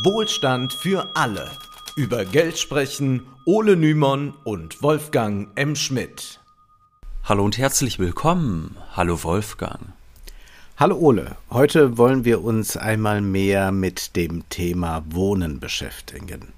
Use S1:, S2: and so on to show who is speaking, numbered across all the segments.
S1: Wohlstand für alle. Über Geld sprechen Ole Nymon und Wolfgang M. Schmidt.
S2: Hallo und herzlich willkommen. Hallo Wolfgang.
S3: Hallo Ole, heute wollen wir uns einmal mehr mit dem Thema Wohnen beschäftigen.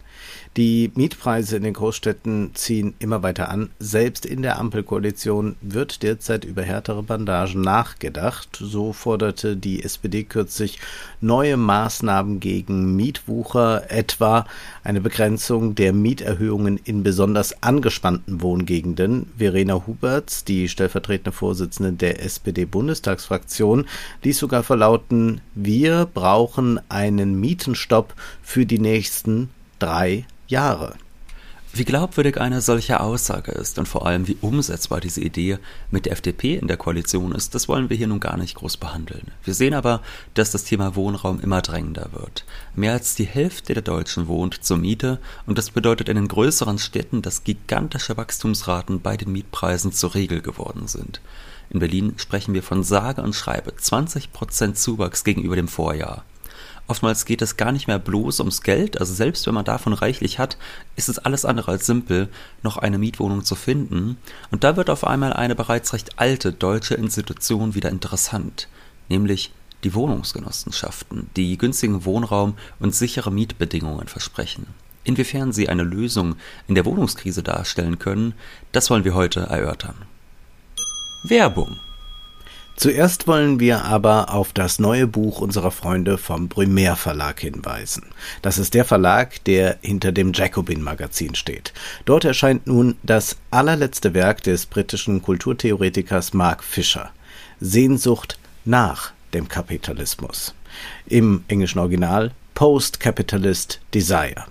S3: Die Mietpreise in den Großstädten ziehen immer weiter an. Selbst in der Ampelkoalition wird derzeit über härtere Bandagen nachgedacht. So forderte die SPD kürzlich neue Maßnahmen gegen Mietwucher, etwa eine Begrenzung der Mieterhöhungen in besonders angespannten Wohngegenden. Verena Huberts, die stellvertretende Vorsitzende der SPD-Bundestagsfraktion, ließ sogar verlauten, wir brauchen einen Mietenstopp für die nächsten drei Jahre.
S2: Wie glaubwürdig eine solche Aussage ist und vor allem wie umsetzbar diese Idee mit der FDP in der Koalition ist, das wollen wir hier nun gar nicht groß behandeln. Wir sehen aber, dass das Thema Wohnraum immer drängender wird. Mehr als die Hälfte der Deutschen wohnt zur Miete und das bedeutet in den größeren Städten, dass gigantische Wachstumsraten bei den Mietpreisen zur Regel geworden sind. In Berlin sprechen wir von sage und schreibe 20 Prozent Zuwachs gegenüber dem Vorjahr. Oftmals geht es gar nicht mehr bloß ums Geld, also selbst wenn man davon reichlich hat, ist es alles andere als simpel, noch eine Mietwohnung zu finden. Und da wird auf einmal eine bereits recht alte deutsche Institution wieder interessant, nämlich die Wohnungsgenossenschaften, die günstigen Wohnraum und sichere Mietbedingungen versprechen. Inwiefern sie eine Lösung in der Wohnungskrise darstellen können, das wollen wir heute erörtern. Werbung
S3: Zuerst wollen wir aber auf das neue Buch unserer Freunde vom Brumaire Verlag hinweisen. Das ist der Verlag, der hinter dem Jacobin Magazin steht. Dort erscheint nun das allerletzte Werk des britischen Kulturtheoretikers Mark Fisher. Sehnsucht nach dem Kapitalismus. Im englischen Original Post-Capitalist Desire.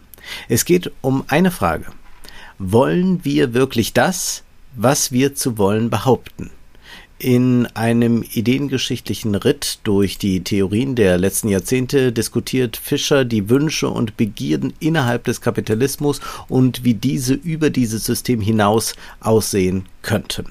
S3: Es geht um eine Frage. Wollen wir wirklich das, was wir zu wollen behaupten? In einem ideengeschichtlichen Ritt durch die Theorien der letzten Jahrzehnte diskutiert Fischer die Wünsche und Begierden innerhalb des Kapitalismus und wie diese über dieses System hinaus aussehen könnten.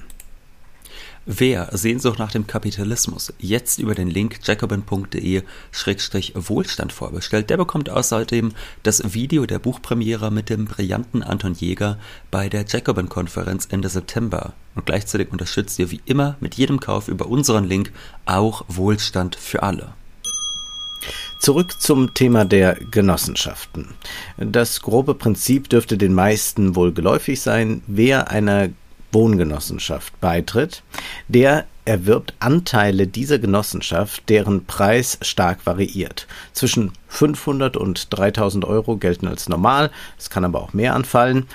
S2: Wer Sehnsucht nach dem Kapitalismus jetzt über den Link jacobin.de-wohlstand vorbestellt, der bekommt außerdem das Video der Buchpremiere mit dem brillanten Anton Jäger bei der Jacobin-Konferenz Ende September. Und gleichzeitig unterstützt ihr wie immer mit jedem Kauf über unseren Link auch Wohlstand für alle.
S3: Zurück zum Thema der Genossenschaften. Das grobe Prinzip dürfte den meisten wohl geläufig sein. Wer einer Wohngenossenschaft beitritt, der erwirbt Anteile dieser Genossenschaft, deren Preis stark variiert. Zwischen 500 und 3000 Euro gelten als normal, es kann aber auch mehr anfallen.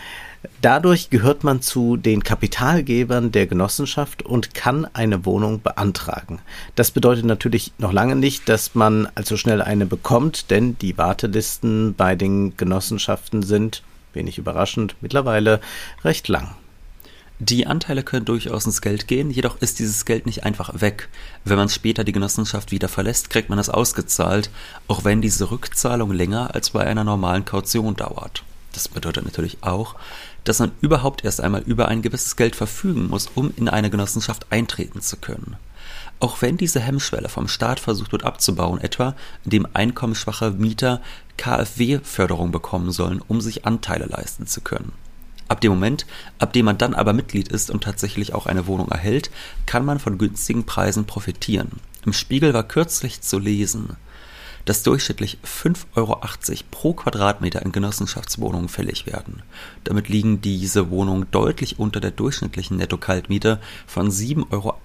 S3: Dadurch gehört man zu den Kapitalgebern der Genossenschaft und kann eine Wohnung beantragen. Das bedeutet natürlich noch lange nicht, dass man allzu schnell eine bekommt, denn die Wartelisten bei den Genossenschaften sind, wenig überraschend, mittlerweile recht lang.
S2: Die Anteile können durchaus ins Geld gehen, jedoch ist dieses Geld nicht einfach weg. Wenn man später die Genossenschaft wieder verlässt, kriegt man es ausgezahlt, auch wenn diese Rückzahlung länger als bei einer normalen Kaution dauert. Das bedeutet natürlich auch, dass man überhaupt erst einmal über ein gewisses Geld verfügen muss, um in eine Genossenschaft eintreten zu können. Auch wenn diese Hemmschwelle vom Staat versucht wird abzubauen, etwa indem einkommensschwache Mieter KfW-Förderung bekommen sollen, um sich Anteile leisten zu können. Ab dem Moment, ab dem man dann aber Mitglied ist und tatsächlich auch eine Wohnung erhält, kann man von günstigen Preisen profitieren. Im Spiegel war kürzlich zu lesen, dass durchschnittlich 5,80 Euro pro Quadratmeter in Genossenschaftswohnungen fällig werden. Damit liegen diese Wohnungen deutlich unter der durchschnittlichen Netto-Kaltmiete von 7,18 Euro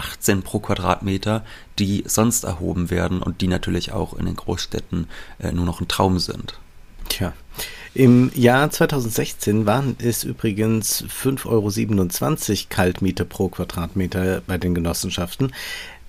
S2: pro Quadratmeter, die sonst erhoben werden und die natürlich auch in den Großstädten äh, nur noch ein Traum sind.
S3: Tja, im Jahr 2016 waren es übrigens 5,27 Euro Kaltmiete pro Quadratmeter bei den Genossenschaften.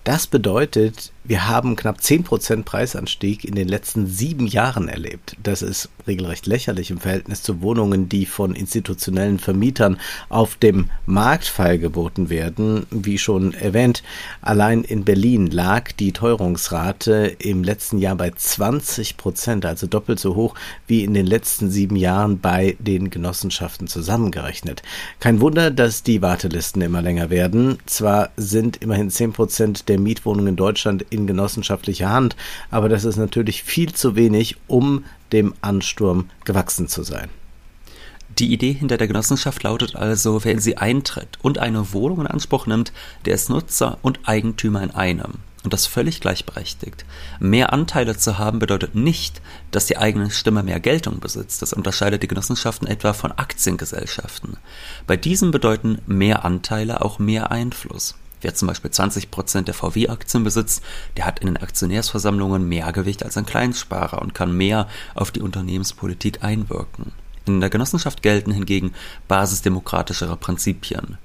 S3: Das bedeutet, wir haben knapp 10% Preisanstieg in den letzten sieben Jahren erlebt. Das ist regelrecht lächerlich im Verhältnis zu Wohnungen, die von institutionellen Vermietern auf dem Markt feilgeboten werden. Wie schon erwähnt, allein in Berlin lag die Teuerungsrate im letzten Jahr bei 20 Prozent, also doppelt so hoch wie in den letzten sieben Jahren bei den Genossenschaften zusammengerechnet. Kein Wunder, dass die Wartelisten immer länger werden. Zwar sind immerhin 10 Prozent der Mietwohnungen in Deutschland in genossenschaftlicher Hand, aber das ist natürlich viel zu wenig, um dem Ansturm gewachsen zu sein.
S2: Die Idee hinter der Genossenschaft lautet also, wer in sie eintritt und eine Wohnung in Anspruch nimmt, der ist Nutzer und Eigentümer in einem. Und das völlig gleichberechtigt. Mehr Anteile zu haben bedeutet nicht, dass die eigene Stimme mehr Geltung besitzt. Das unterscheidet die Genossenschaften etwa von Aktiengesellschaften. Bei diesen bedeuten mehr Anteile auch mehr Einfluss. Wer zum Beispiel 20 Prozent der VW-Aktien besitzt, der hat in den Aktionärsversammlungen mehr Gewicht als ein Kleinsparer und kann mehr auf die Unternehmenspolitik einwirken. In der Genossenschaft gelten hingegen basisdemokratischere Prinzipien.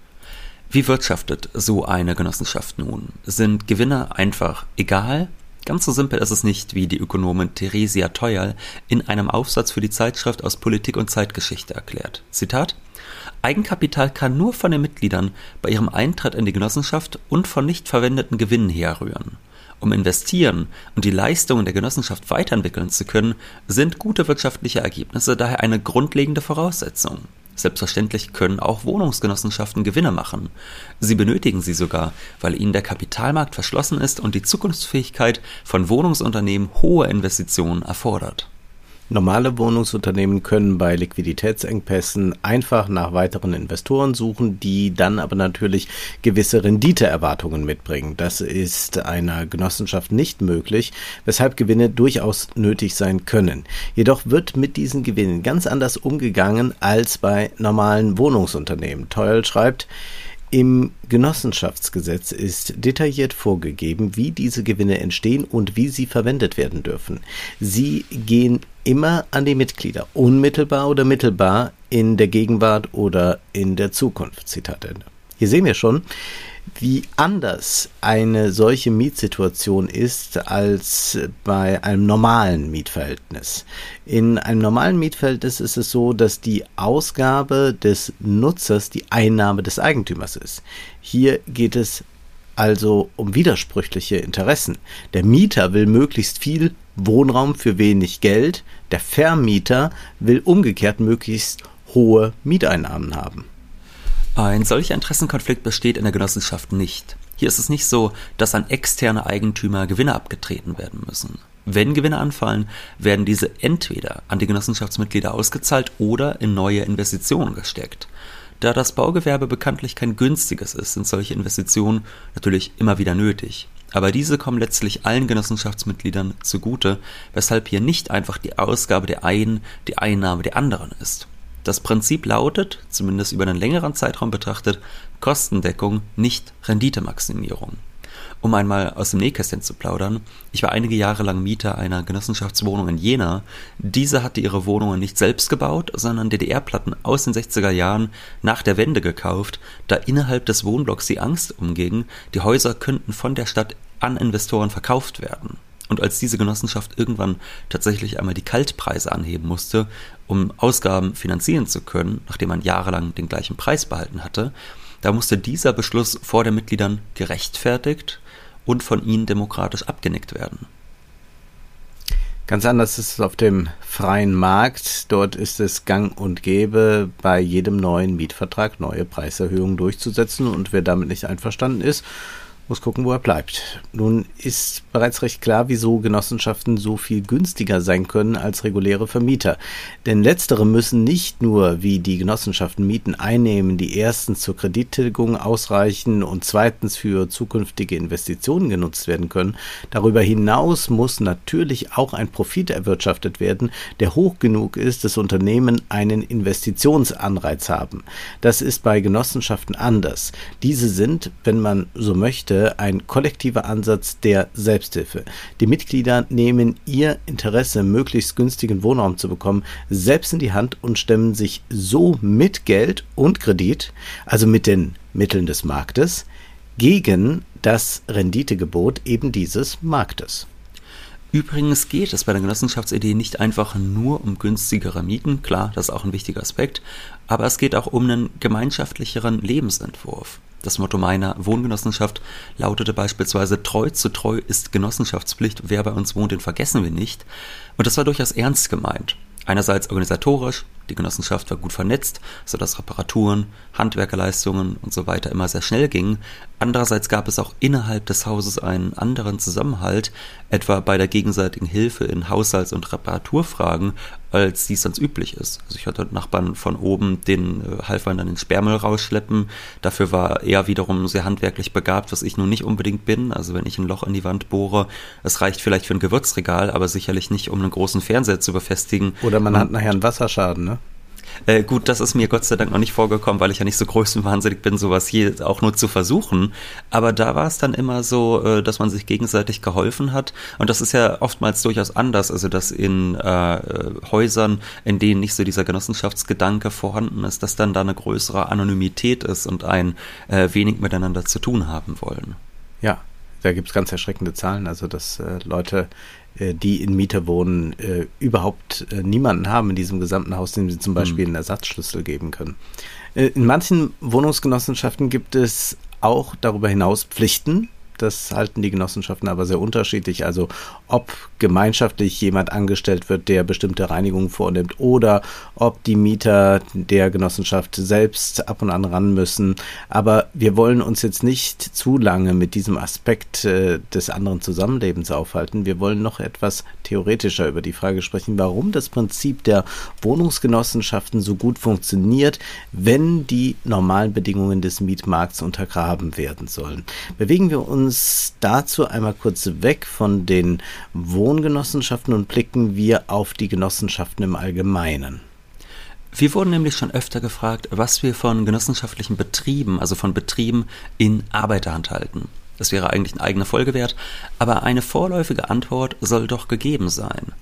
S2: Wie wirtschaftet so eine Genossenschaft nun? Sind Gewinne einfach egal? Ganz so simpel ist es nicht, wie die Ökonomin Theresia Teuerl in einem Aufsatz für die Zeitschrift aus Politik und Zeitgeschichte erklärt. Zitat Eigenkapital kann nur von den Mitgliedern bei ihrem Eintritt in die Genossenschaft und von nicht verwendeten Gewinnen herrühren. Um investieren und die Leistungen der Genossenschaft weiterentwickeln zu können, sind gute wirtschaftliche Ergebnisse daher eine grundlegende Voraussetzung. Selbstverständlich können auch Wohnungsgenossenschaften Gewinne machen. Sie benötigen sie sogar, weil ihnen der Kapitalmarkt verschlossen ist und die Zukunftsfähigkeit von Wohnungsunternehmen hohe Investitionen erfordert.
S3: Normale Wohnungsunternehmen können bei Liquiditätsengpässen einfach nach weiteren Investoren suchen, die dann aber natürlich gewisse Renditeerwartungen mitbringen. Das ist einer Genossenschaft nicht möglich, weshalb Gewinne durchaus nötig sein können. Jedoch wird mit diesen Gewinnen ganz anders umgegangen als bei normalen Wohnungsunternehmen. Teuer schreibt, im Genossenschaftsgesetz ist detailliert vorgegeben, wie diese Gewinne entstehen und wie sie verwendet werden dürfen. Sie gehen immer an die Mitglieder, unmittelbar oder mittelbar in der Gegenwart oder in der Zukunft. Zitat Ende. Hier sehen wir schon, wie anders eine solche Mietsituation ist als bei einem normalen Mietverhältnis. In einem normalen Mietverhältnis ist es so, dass die Ausgabe des Nutzers die Einnahme des Eigentümers ist. Hier geht es also um widersprüchliche Interessen. Der Mieter will möglichst viel Wohnraum für wenig Geld, der Vermieter will umgekehrt möglichst hohe Mieteinnahmen haben.
S2: Ein solcher Interessenkonflikt besteht in der Genossenschaft nicht. Hier ist es nicht so, dass an externe Eigentümer Gewinne abgetreten werden müssen. Wenn Gewinne anfallen, werden diese entweder an die Genossenschaftsmitglieder ausgezahlt oder in neue Investitionen gesteckt. Da das Baugewerbe bekanntlich kein günstiges ist, sind solche Investitionen natürlich immer wieder nötig. Aber diese kommen letztlich allen Genossenschaftsmitgliedern zugute, weshalb hier nicht einfach die Ausgabe der einen die Einnahme der anderen ist. Das Prinzip lautet, zumindest über einen längeren Zeitraum betrachtet, Kostendeckung, nicht Renditemaximierung. Um einmal aus dem Nähkästchen zu plaudern, ich war einige Jahre lang Mieter einer Genossenschaftswohnung in Jena. Diese hatte ihre Wohnungen nicht selbst gebaut, sondern DDR-Platten aus den 60er Jahren nach der Wende gekauft, da innerhalb des Wohnblocks die Angst umging, die Häuser könnten von der Stadt an Investoren verkauft werden. Und als diese Genossenschaft irgendwann tatsächlich einmal die Kaltpreise anheben musste, um Ausgaben finanzieren zu können, nachdem man jahrelang den gleichen Preis behalten hatte, da musste dieser Beschluss vor den Mitgliedern gerechtfertigt und von ihnen demokratisch abgenickt werden.
S3: Ganz anders ist es auf dem freien Markt. Dort ist es gang und gäbe, bei jedem neuen Mietvertrag neue Preiserhöhungen durchzusetzen. Und wer damit nicht einverstanden ist, muss gucken, wo er bleibt. Nun ist bereits recht klar, wieso Genossenschaften so viel günstiger sein können als reguläre Vermieter. Denn letztere müssen nicht nur, wie die Genossenschaften Mieten einnehmen, die erstens zur Kredittilgung ausreichen und zweitens für zukünftige Investitionen genutzt werden können. Darüber hinaus muss natürlich auch ein Profit erwirtschaftet werden, der hoch genug ist, dass Unternehmen einen Investitionsanreiz haben. Das ist bei Genossenschaften anders. Diese sind, wenn man so möchte, ein kollektiver Ansatz der Selbsthilfe. Die Mitglieder nehmen ihr Interesse, möglichst günstigen Wohnraum zu bekommen, selbst in die Hand und stemmen sich so mit Geld und Kredit, also mit den Mitteln des Marktes, gegen das Renditegebot eben dieses Marktes.
S2: Übrigens geht es bei der Genossenschaftsidee nicht einfach nur um günstigere Mieten, klar, das ist auch ein wichtiger Aspekt, aber es geht auch um einen gemeinschaftlicheren Lebensentwurf. Das Motto meiner Wohngenossenschaft lautete beispielsweise Treu zu treu ist Genossenschaftspflicht, wer bei uns wohnt, den vergessen wir nicht. Und das war durchaus ernst gemeint. Einerseits organisatorisch, die Genossenschaft war gut vernetzt, sodass Reparaturen, Handwerkerleistungen und so weiter immer sehr schnell gingen. Andererseits gab es auch innerhalb des Hauses einen anderen Zusammenhalt, etwa bei der gegenseitigen Hilfe in Haushalts- und Reparaturfragen, als dies sonst üblich ist. Also ich hatte Nachbarn von oben, den äh, half man dann den Sperrmüll rausschleppen. Dafür war er wiederum sehr handwerklich begabt, was ich nun nicht unbedingt bin. Also wenn ich ein Loch in die Wand bohre, es reicht vielleicht für ein Gewürzregal, aber sicherlich nicht, um einen großen Fernseher zu befestigen.
S3: Oder man und, hat nachher einen Wasserschaden, ne?
S2: Äh, gut, das ist mir Gott sei Dank noch nicht vorgekommen, weil ich ja nicht so größenwahnsinnig bin, sowas hier auch nur zu versuchen. Aber da war es dann immer so, äh, dass man sich gegenseitig geholfen hat. Und das ist ja oftmals durchaus anders. Also, dass in äh, Häusern, in denen nicht so dieser Genossenschaftsgedanke vorhanden ist, dass dann da eine größere Anonymität ist und ein äh, wenig miteinander zu tun haben wollen.
S3: Ja, da gibt es ganz erschreckende Zahlen, also dass äh, Leute die in Miete wohnen, äh, überhaupt äh, niemanden haben in diesem gesamten Haus, dem sie zum Beispiel einen Ersatzschlüssel geben können. in manchen Wohnungsgenossenschaften gibt es auch darüber hinaus Pflichten, das halten die Genossenschaften aber sehr unterschiedlich. Also ob gemeinschaftlich jemand angestellt wird, der bestimmte Reinigungen vornimmt oder ob die Mieter der Genossenschaft selbst ab und an ran müssen. Aber wir wollen uns jetzt nicht zu lange mit diesem Aspekt äh, des anderen Zusammenlebens aufhalten. Wir wollen noch etwas theoretischer über die Frage sprechen, warum das Prinzip der Wohnungsgenossenschaften so gut funktioniert, wenn die normalen Bedingungen des Mietmarkts untergraben werden sollen. Bewegen wir uns uns dazu einmal kurz weg von den Wohngenossenschaften und blicken wir auf die Genossenschaften im Allgemeinen.
S2: Wir wurden nämlich schon öfter gefragt, was wir von genossenschaftlichen Betrieben, also von Betrieben in Arbeiterhand halten. Das wäre eigentlich eine eigene Folge wert, aber eine vorläufige Antwort soll doch gegeben sein.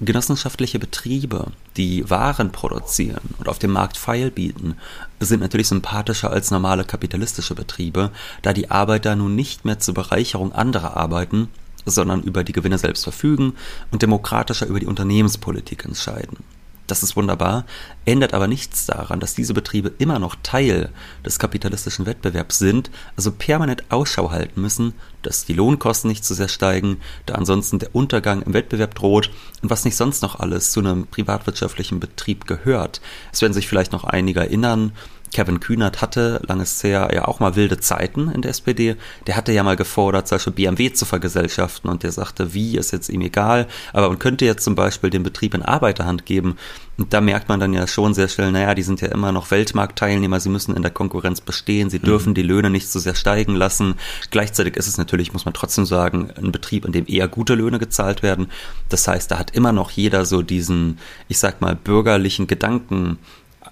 S2: Genossenschaftliche Betriebe, die Waren produzieren und auf dem Markt Feil bieten, sind natürlich sympathischer als normale kapitalistische Betriebe, da die Arbeiter nun nicht mehr zur Bereicherung anderer arbeiten, sondern über die Gewinne selbst verfügen und demokratischer über die Unternehmenspolitik entscheiden. Das ist wunderbar, ändert aber nichts daran, dass diese Betriebe immer noch Teil des kapitalistischen Wettbewerbs sind, also permanent Ausschau halten müssen, dass die Lohnkosten nicht zu sehr steigen, da ansonsten der Untergang im Wettbewerb droht und was nicht sonst noch alles zu einem privatwirtschaftlichen Betrieb gehört. Es werden sich vielleicht noch einige erinnern, Kevin Kühnert hatte langes her ja auch mal wilde Zeiten in der SPD. Der hatte ja mal gefordert, zum Beispiel BMW zu vergesellschaften und der sagte, wie ist jetzt ihm egal, aber man könnte jetzt zum Beispiel den Betrieb in Arbeiterhand geben. Und da merkt man dann ja schon sehr schnell, naja, die sind ja immer noch Weltmarktteilnehmer, sie müssen in der Konkurrenz bestehen, sie dürfen mhm. die Löhne nicht so sehr steigen lassen. Gleichzeitig ist es natürlich, muss man trotzdem sagen, ein Betrieb, in dem eher gute Löhne gezahlt werden. Das heißt, da hat immer noch jeder so diesen, ich sag mal, bürgerlichen Gedanken,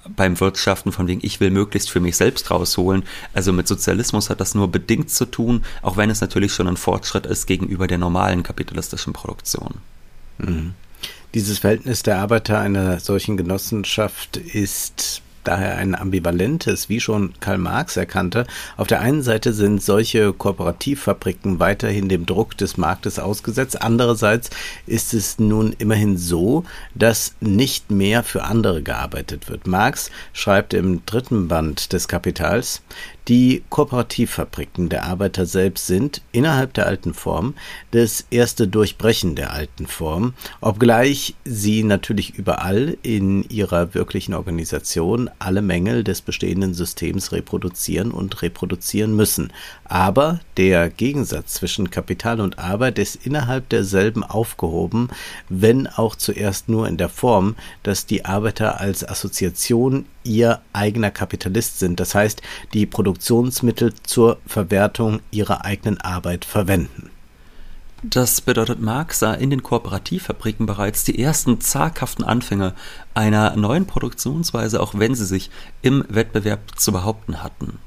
S2: beim Wirtschaften von wegen, ich will möglichst für mich selbst rausholen. Also mit Sozialismus hat das nur bedingt zu tun, auch wenn es natürlich schon ein Fortschritt ist gegenüber der normalen kapitalistischen Produktion.
S3: Mhm. Dieses Verhältnis der Arbeiter einer solchen Genossenschaft ist daher ein ambivalentes, wie schon Karl Marx erkannte. Auf der einen Seite sind solche Kooperativfabriken weiterhin dem Druck des Marktes ausgesetzt. Andererseits ist es nun immerhin so, dass nicht mehr für andere gearbeitet wird. Marx schreibt im dritten Band des Kapitals, die Kooperativfabriken der Arbeiter selbst sind innerhalb der alten Form das erste Durchbrechen der alten Form, obgleich sie natürlich überall in ihrer wirklichen Organisation alle Mängel des bestehenden Systems reproduzieren und reproduzieren müssen. Aber der Gegensatz zwischen Kapital und Arbeit ist innerhalb derselben aufgehoben, wenn auch zuerst nur in der Form, dass die Arbeiter als Assoziation ihr eigener Kapitalist sind, das heißt die Produktionsmittel zur Verwertung ihrer eigenen Arbeit verwenden.
S2: Das bedeutet, Marx sah in den Kooperativfabriken bereits die ersten zaghaften Anfänge einer neuen Produktionsweise, auch wenn sie sich im Wettbewerb zu behaupten hatten.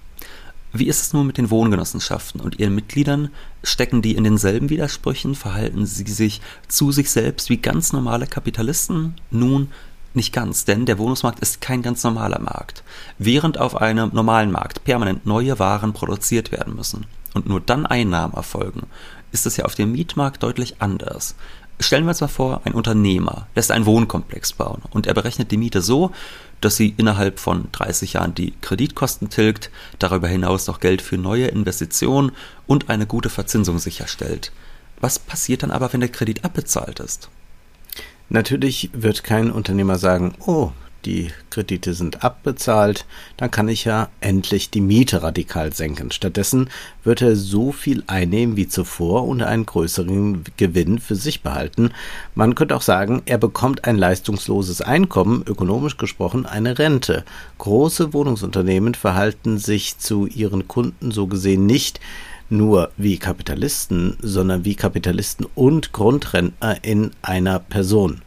S2: Wie ist es nun mit den Wohngenossenschaften und ihren Mitgliedern? Stecken die in denselben Widersprüchen? Verhalten sie sich zu sich selbst wie ganz normale Kapitalisten? Nun, nicht ganz, denn der Wohnungsmarkt ist kein ganz normaler Markt. Während auf einem normalen Markt permanent neue Waren produziert werden müssen und nur dann Einnahmen erfolgen, ist es ja auf dem Mietmarkt deutlich anders. Stellen wir uns mal vor, ein Unternehmer lässt einen Wohnkomplex bauen und er berechnet die Miete so, dass sie innerhalb von 30 Jahren die Kreditkosten tilgt, darüber hinaus noch Geld für neue Investitionen und eine gute Verzinsung sicherstellt. Was passiert dann aber, wenn der Kredit abbezahlt ist?
S3: Natürlich wird kein Unternehmer sagen, oh, die Kredite sind abbezahlt, dann kann ich ja endlich die Miete radikal senken. Stattdessen wird er so viel einnehmen wie zuvor und einen größeren Gewinn für sich behalten. Man könnte auch sagen, er bekommt ein leistungsloses Einkommen, ökonomisch gesprochen eine Rente. Große Wohnungsunternehmen verhalten sich zu ihren Kunden so gesehen nicht nur wie Kapitalisten, sondern wie Kapitalisten und Grundrentner in einer Person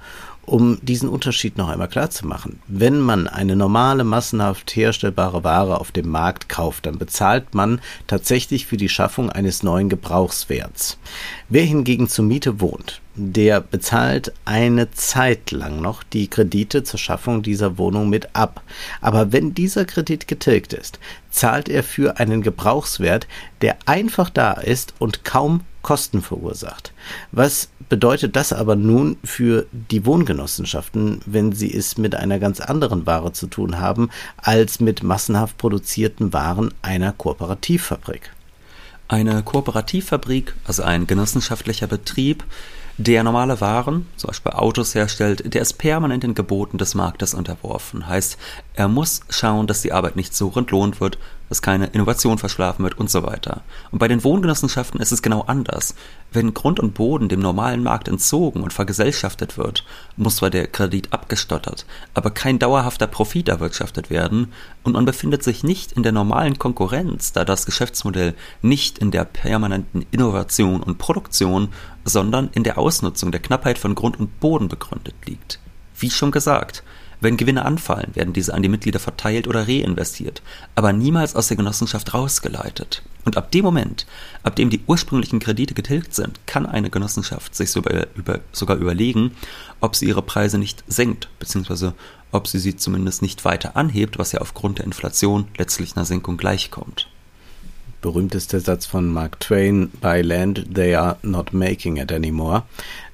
S3: um diesen Unterschied noch einmal klar zu machen. Wenn man eine normale, massenhaft herstellbare Ware auf dem Markt kauft, dann bezahlt man tatsächlich für die Schaffung eines neuen Gebrauchswerts. Wer hingegen zur Miete wohnt, der bezahlt eine Zeit lang noch die Kredite zur Schaffung dieser Wohnung mit ab. Aber wenn dieser Kredit getilgt ist, zahlt er für einen Gebrauchswert, der einfach da ist und kaum Kosten verursacht. Was bedeutet das aber nun für die Wohngenossenschaften, wenn sie es mit einer ganz anderen Ware zu tun haben, als mit massenhaft produzierten Waren einer Kooperativfabrik?
S2: Eine Kooperativfabrik, also ein genossenschaftlicher Betrieb, der normale Waren, zum Beispiel Autos herstellt, der ist permanent den Geboten des Marktes unterworfen. Heißt, er muss schauen, dass die Arbeit nicht so entlohnt wird, dass keine Innovation verschlafen wird und so weiter. Und bei den Wohngenossenschaften ist es genau anders. Wenn Grund und Boden dem normalen Markt entzogen und vergesellschaftet wird, muss zwar der Kredit abgestottert, aber kein dauerhafter Profit erwirtschaftet werden und man befindet sich nicht in der normalen Konkurrenz, da das Geschäftsmodell nicht in der permanenten Innovation und Produktion, sondern in der Ausnutzung der Knappheit von Grund und Boden begründet liegt. Wie schon gesagt, wenn Gewinne anfallen, werden diese an die Mitglieder verteilt oder reinvestiert, aber niemals aus der Genossenschaft rausgeleitet. Und ab dem Moment, ab dem die ursprünglichen Kredite getilgt sind, kann eine Genossenschaft sich sogar, über, sogar überlegen, ob sie ihre Preise nicht senkt, beziehungsweise ob sie sie zumindest nicht weiter anhebt, was ja aufgrund der Inflation letztlich einer Senkung gleichkommt
S3: berühmteste Satz von Mark Twain, by land they are not making it anymore.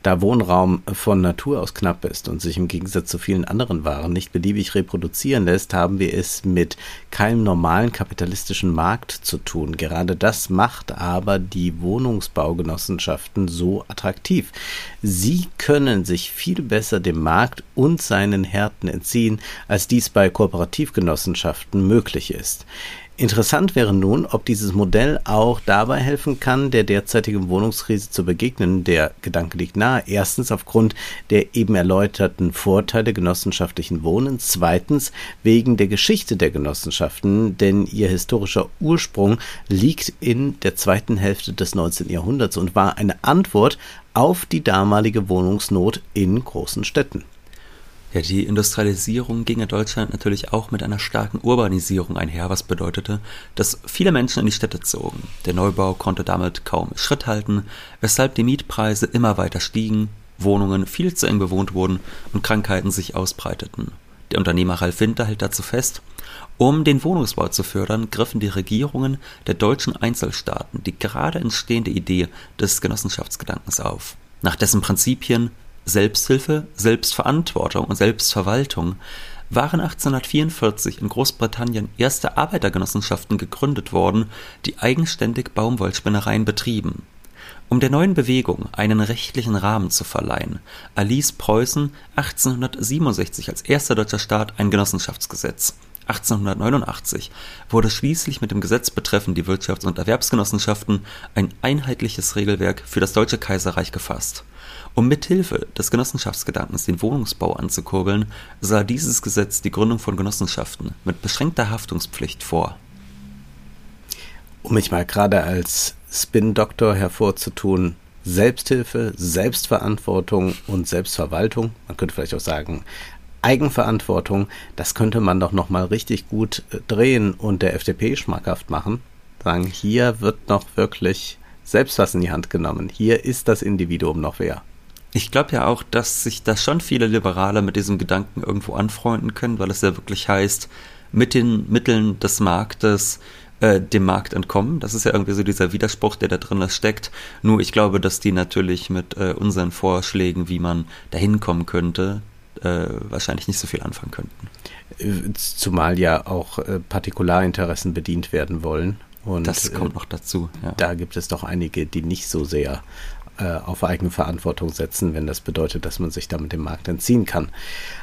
S3: Da Wohnraum von Natur aus knapp ist und sich im Gegensatz zu vielen anderen Waren nicht beliebig reproduzieren lässt, haben wir es mit keinem normalen kapitalistischen Markt zu tun. Gerade das macht aber die Wohnungsbaugenossenschaften so attraktiv. Sie können sich viel besser dem Markt und seinen Härten entziehen, als dies bei Kooperativgenossenschaften möglich ist. Interessant wäre nun, ob dieses Modell auch dabei helfen kann, der derzeitigen Wohnungskrise zu begegnen. Der Gedanke liegt nahe. Erstens aufgrund der eben erläuterten Vorteile genossenschaftlichen Wohnens. Zweitens wegen der Geschichte der Genossenschaften, denn ihr historischer Ursprung liegt in der zweiten Hälfte des 19. Jahrhunderts und war eine Antwort auf die damalige Wohnungsnot in großen Städten.
S2: Ja, die Industrialisierung ging in Deutschland natürlich auch mit einer starken Urbanisierung einher, was bedeutete, dass viele Menschen in die Städte zogen. Der Neubau konnte damit kaum Schritt halten, weshalb die Mietpreise immer weiter stiegen, Wohnungen viel zu eng bewohnt wurden und Krankheiten sich ausbreiteten. Der Unternehmer Ralf Winter hält dazu fest, um den Wohnungsbau zu fördern, griffen die Regierungen der deutschen Einzelstaaten die gerade entstehende Idee des Genossenschaftsgedankens auf. Nach dessen Prinzipien Selbsthilfe, Selbstverantwortung und Selbstverwaltung waren 1844 in Großbritannien erste Arbeitergenossenschaften gegründet worden, die eigenständig Baumwollspinnereien betrieben. Um der neuen Bewegung einen rechtlichen Rahmen zu verleihen, erließ Preußen 1867 als erster deutscher Staat ein Genossenschaftsgesetz. 1889 wurde schließlich mit dem Gesetz betreffend die Wirtschafts- und Erwerbsgenossenschaften ein einheitliches Regelwerk für das Deutsche Kaiserreich gefasst um mithilfe des Genossenschaftsgedankens den Wohnungsbau anzukurbeln, sah dieses Gesetz die Gründung von Genossenschaften mit beschränkter Haftungspflicht vor.
S3: Um mich mal gerade als Spin-Doktor hervorzutun, Selbsthilfe, Selbstverantwortung und Selbstverwaltung, man könnte vielleicht auch sagen Eigenverantwortung, das könnte man doch noch mal richtig gut äh, drehen und der FDP schmackhaft machen. Sagen, hier wird noch wirklich selbst was in die Hand genommen. Hier ist das Individuum noch wer.
S2: Ich glaube ja auch, dass sich da schon viele Liberale mit diesem Gedanken irgendwo anfreunden können, weil es ja wirklich heißt, mit den Mitteln des Marktes äh, dem Markt entkommen. Das ist ja irgendwie so dieser Widerspruch, der da drin steckt. Nur ich glaube, dass die natürlich mit äh, unseren Vorschlägen, wie man da hinkommen könnte, äh, wahrscheinlich nicht so viel anfangen könnten.
S3: Äh, zumal ja auch äh, Partikularinteressen bedient werden wollen.
S2: Und das kommt noch dazu.
S3: Ja. Da gibt es doch einige, die nicht so sehr äh, auf eigene Verantwortung setzen, wenn das bedeutet, dass man sich damit dem Markt entziehen kann.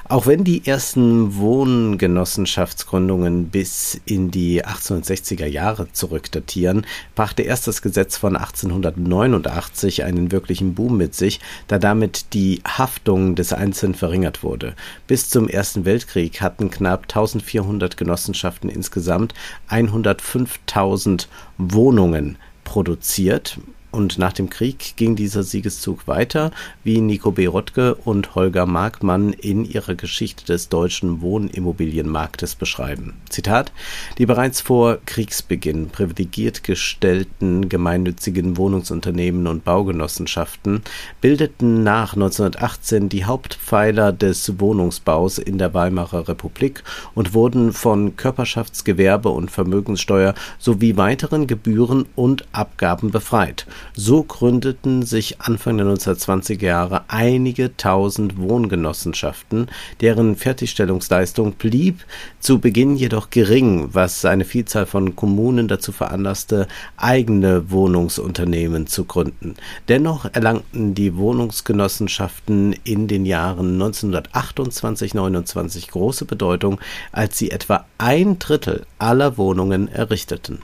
S3: Auch wenn die ersten Wohngenossenschaftsgründungen bis in die 1860er Jahre zurückdatieren, brachte erst das Gesetz von 1889 einen wirklichen Boom mit sich, da damit die Haftung des Einzelnen verringert wurde. Bis zum Ersten Weltkrieg hatten knapp 1400 Genossenschaften insgesamt 105.000 Wohnungen produziert und nach dem Krieg ging dieser Siegeszug weiter, wie Nico B. Rottke und Holger Markmann in ihrer Geschichte des deutschen Wohnimmobilienmarktes beschreiben. Zitat: Die bereits vor Kriegsbeginn privilegiert gestellten gemeinnützigen Wohnungsunternehmen und Baugenossenschaften bildeten nach 1918 die Hauptpfeiler des Wohnungsbaus in der Weimarer Republik und wurden von Körperschaftsgewerbe und Vermögenssteuer sowie weiteren Gebühren und Abgaben befreit. So gründeten sich Anfang der 1920er Jahre einige tausend Wohngenossenschaften, deren Fertigstellungsleistung blieb zu Beginn jedoch gering, was eine Vielzahl von Kommunen dazu veranlasste, eigene Wohnungsunternehmen zu gründen. Dennoch erlangten die Wohnungsgenossenschaften in den Jahren 1928-29 große Bedeutung, als sie etwa ein Drittel aller Wohnungen errichteten.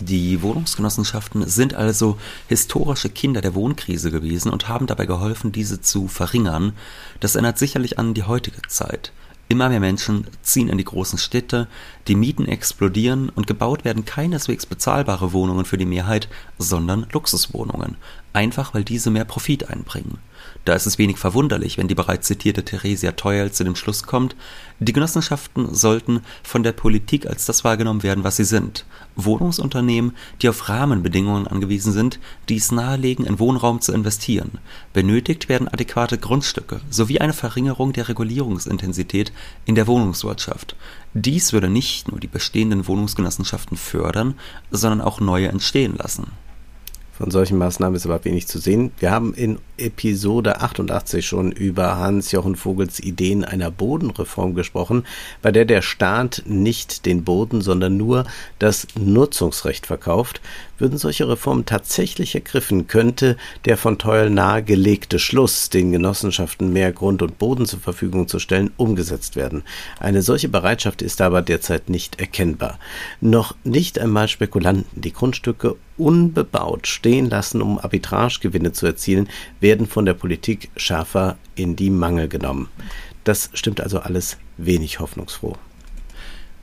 S2: Die Wohnungsgenossenschaften sind also historische Kinder der Wohnkrise gewesen und haben dabei geholfen, diese zu verringern. Das erinnert sicherlich an die heutige Zeit. Immer mehr Menschen ziehen in die großen Städte, die Mieten explodieren und gebaut werden keineswegs bezahlbare Wohnungen für die Mehrheit, sondern Luxuswohnungen, einfach weil diese mehr Profit einbringen. Da ist es wenig verwunderlich, wenn die bereits zitierte Theresia Teuel zu dem Schluss kommt, die Genossenschaften sollten von der Politik als das wahrgenommen werden, was sie sind. Wohnungsunternehmen, die auf Rahmenbedingungen angewiesen sind, die es nahelegen, in Wohnraum zu investieren. Benötigt werden adäquate Grundstücke sowie eine Verringerung der Regulierungsintensität in der Wohnungswirtschaft. Dies würde nicht nur die bestehenden Wohnungsgenossenschaften fördern, sondern auch neue entstehen lassen.
S3: Von solchen Maßnahmen ist aber wenig zu sehen. Wir haben in Episode 88 schon über Hans-Jochen Vogels Ideen einer Bodenreform gesprochen, bei der der Staat nicht den Boden, sondern nur das Nutzungsrecht verkauft. Würden solche Reformen tatsächlich ergriffen, könnte der von Teuel nahegelegte Schluss, den Genossenschaften mehr Grund und Boden zur Verfügung zu stellen, umgesetzt werden. Eine solche Bereitschaft ist aber derzeit nicht erkennbar. Noch nicht einmal Spekulanten, die Grundstücke unbebaut stehen lassen, um Arbitragegewinne zu erzielen, werden von der Politik schärfer in die Mangel genommen. Das stimmt also alles wenig hoffnungsfroh.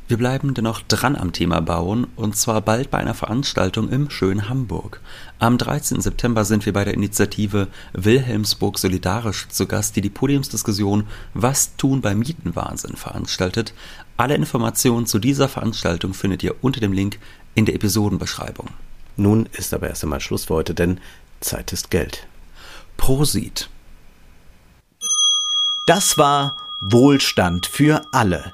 S2: Wir bleiben dennoch dran am Thema Bauen und zwar bald bei einer Veranstaltung im schönen Hamburg. Am 13. September sind wir bei der Initiative Wilhelmsburg Solidarisch zu Gast, die die Podiumsdiskussion Was tun bei Mietenwahnsinn veranstaltet. Alle Informationen zu dieser Veranstaltung findet ihr unter dem Link in der Episodenbeschreibung.
S3: Nun ist aber erst einmal Schluss für heute, denn Zeit ist Geld.
S2: Prosit.
S1: Das war Wohlstand für alle.